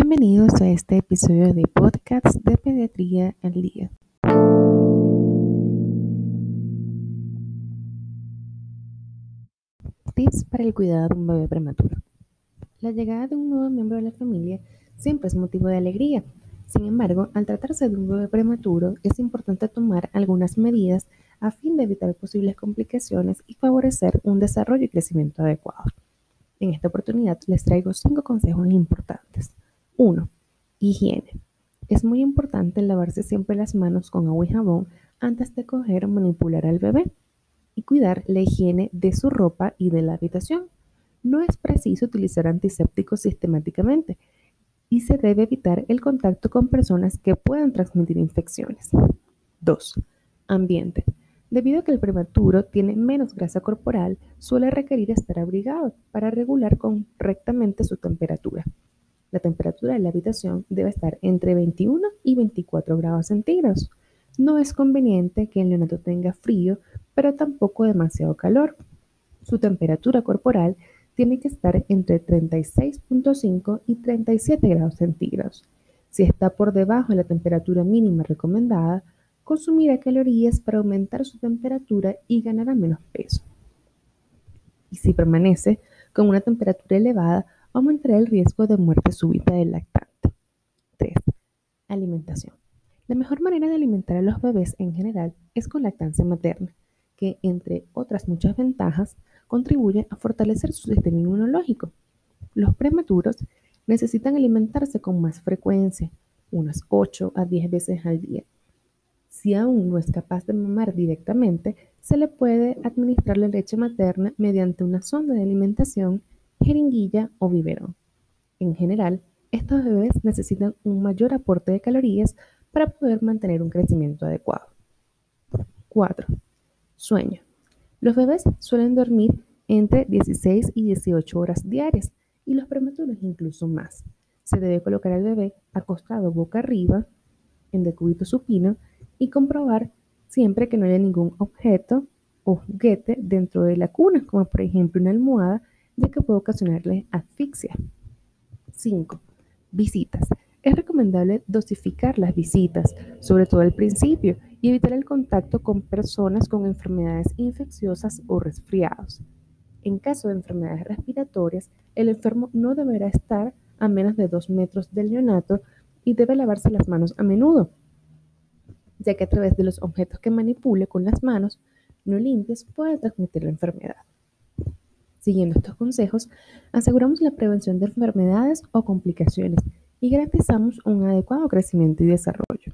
Bienvenidos a este episodio de podcast de Pediatría al Día. Tips para el cuidado de un bebé prematuro. La llegada de un nuevo miembro de la familia siempre es motivo de alegría. Sin embargo, al tratarse de un bebé prematuro, es importante tomar algunas medidas a fin de evitar posibles complicaciones y favorecer un desarrollo y crecimiento adecuado. En esta oportunidad les traigo cinco consejos importantes. 1. Higiene. Es muy importante lavarse siempre las manos con agua y jabón antes de coger o manipular al bebé y cuidar la higiene de su ropa y de la habitación. No es preciso utilizar antisépticos sistemáticamente y se debe evitar el contacto con personas que puedan transmitir infecciones. 2. Ambiente. Debido a que el prematuro tiene menos grasa corporal, suele requerir estar abrigado para regular correctamente su temperatura. La temperatura de la habitación debe estar entre 21 y 24 grados centígrados. No es conveniente que el neonato tenga frío, pero tampoco demasiado calor. Su temperatura corporal tiene que estar entre 36.5 y 37 grados centígrados. Si está por debajo de la temperatura mínima recomendada, consumirá calorías para aumentar su temperatura y ganará menos peso. Y si permanece con una temperatura elevada, aumentará el riesgo de muerte súbita del lactante. 3. Alimentación. La mejor manera de alimentar a los bebés en general es con lactancia materna, que, entre otras muchas ventajas, contribuye a fortalecer su sistema inmunológico. Los prematuros necesitan alimentarse con más frecuencia, unas 8 a 10 veces al día. Si aún no es capaz de mamar directamente, se le puede administrar la leche materna mediante una sonda de alimentación jeringuilla o biberón. En general, estos bebés necesitan un mayor aporte de calorías para poder mantener un crecimiento adecuado. 4. Sueño. Los bebés suelen dormir entre 16 y 18 horas diarias y los prematuros incluso más. Se debe colocar al bebé acostado boca arriba en decúbito supino y comprobar siempre que no haya ningún objeto o juguete dentro de la cuna, como por ejemplo una almohada ya que puede ocasionarle asfixia. 5. Visitas. Es recomendable dosificar las visitas, sobre todo al principio, y evitar el contacto con personas con enfermedades infecciosas o resfriados. En caso de enfermedades respiratorias, el enfermo no deberá estar a menos de 2 metros del neonato y debe lavarse las manos a menudo, ya que a través de los objetos que manipule con las manos no limpias puede transmitir la enfermedad. Siguiendo estos consejos, aseguramos la prevención de enfermedades o complicaciones y garantizamos un adecuado crecimiento y desarrollo.